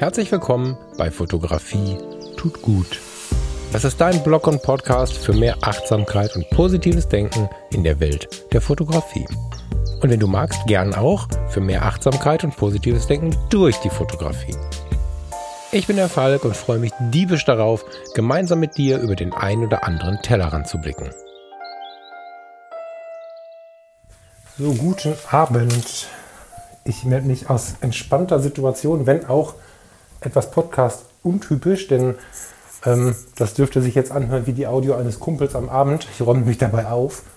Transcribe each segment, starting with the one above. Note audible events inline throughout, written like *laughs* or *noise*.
Herzlich willkommen bei Fotografie tut gut. Das ist dein Blog und Podcast für mehr Achtsamkeit und positives Denken in der Welt der Fotografie. Und wenn du magst, gern auch für mehr Achtsamkeit und positives Denken durch die Fotografie. Ich bin der Falk und freue mich diebisch darauf, gemeinsam mit dir über den ein oder anderen Tellerrand zu blicken. So, guten Abend. Ich melde mich aus entspannter Situation, wenn auch etwas Podcast untypisch, denn ähm, das dürfte sich jetzt anhören wie die Audio eines Kumpels am Abend. Ich räume mich dabei auf. *laughs*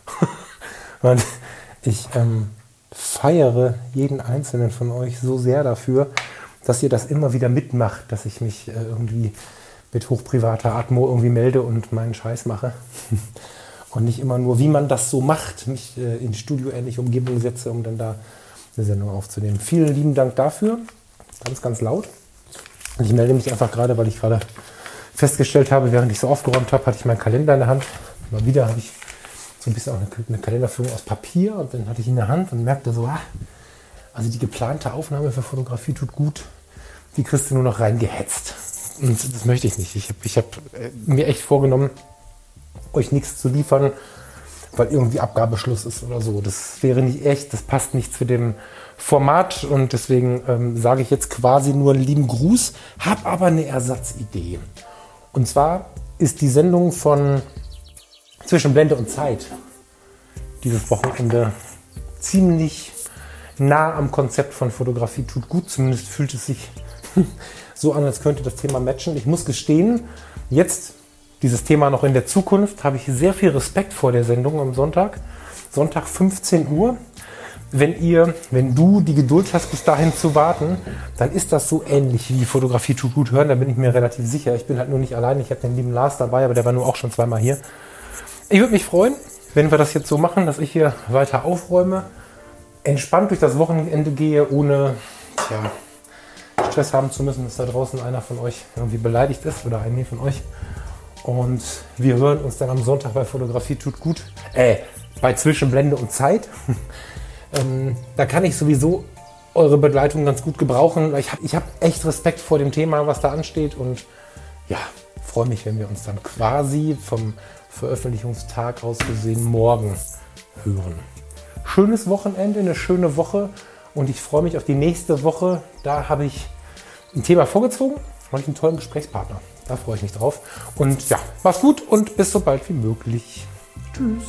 Ich ähm, feiere jeden einzelnen von euch so sehr dafür, dass ihr das immer wieder mitmacht, dass ich mich äh, irgendwie mit hochprivater Atmo irgendwie melde und meinen Scheiß mache. *laughs* und nicht immer nur, wie man das so macht, mich äh, in studioähnliche Umgebung setze, um dann da eine Sendung aufzunehmen. Vielen lieben Dank dafür. Ganz, ganz laut. Und ich melde mich einfach gerade, weil ich gerade festgestellt habe, während ich so aufgeräumt habe, hatte ich meinen Kalender in der Hand. Mal wieder habe ich so ein bisschen auch eine, Kalenderführung aus Papier und dann hatte ich ihn in der Hand und merkte so, ah, also die geplante Aufnahme für Fotografie tut gut. Die kriegst du nur noch reingehetzt. Und das möchte ich nicht. Ich habe ich hab äh, mir echt vorgenommen, euch nichts zu liefern, weil irgendwie Abgabeschluss ist oder so. Das wäre nicht echt, das passt nicht zu dem Format und deswegen ähm, sage ich jetzt quasi nur einen lieben Gruß, habe aber eine Ersatzidee. Und zwar ist die Sendung von Zwischen Blende und Zeit dieses Wochenende ziemlich nah am Konzept von Fotografie tut gut. Zumindest fühlt es sich *laughs* so an, als könnte das Thema matchen. Ich muss gestehen, jetzt dieses Thema noch in der Zukunft, habe ich sehr viel Respekt vor der Sendung am Sonntag. Sonntag 15 Uhr. Wenn ihr, wenn du die Geduld hast, bis dahin zu warten, dann ist das so ähnlich wie Fotografie tut gut hören. Da bin ich mir relativ sicher. Ich bin halt nur nicht allein. Ich habe den lieben Lars dabei, aber der war nur auch schon zweimal hier. Ich würde mich freuen, wenn wir das jetzt so machen, dass ich hier weiter aufräume, entspannt durch das Wochenende gehe, ohne tja, Stress haben zu müssen, dass da draußen einer von euch irgendwie beleidigt ist oder einige von euch. Und wir hören uns dann am Sonntag bei Fotografie tut gut. Äh, bei Zwischenblende und Zeit. *laughs* ähm, da kann ich sowieso eure Begleitung ganz gut gebrauchen. Ich habe ich hab echt Respekt vor dem Thema, was da ansteht. Und ja, freue mich, wenn wir uns dann quasi vom Veröffentlichungstag aus gesehen morgen hören. Schönes Wochenende, eine schöne Woche. Und ich freue mich auf die nächste Woche. Da habe ich ein Thema vorgezogen und einen tollen Gesprächspartner. Da freue ich mich drauf. Und ja, mach's gut und bis so bald wie möglich. Tschüss.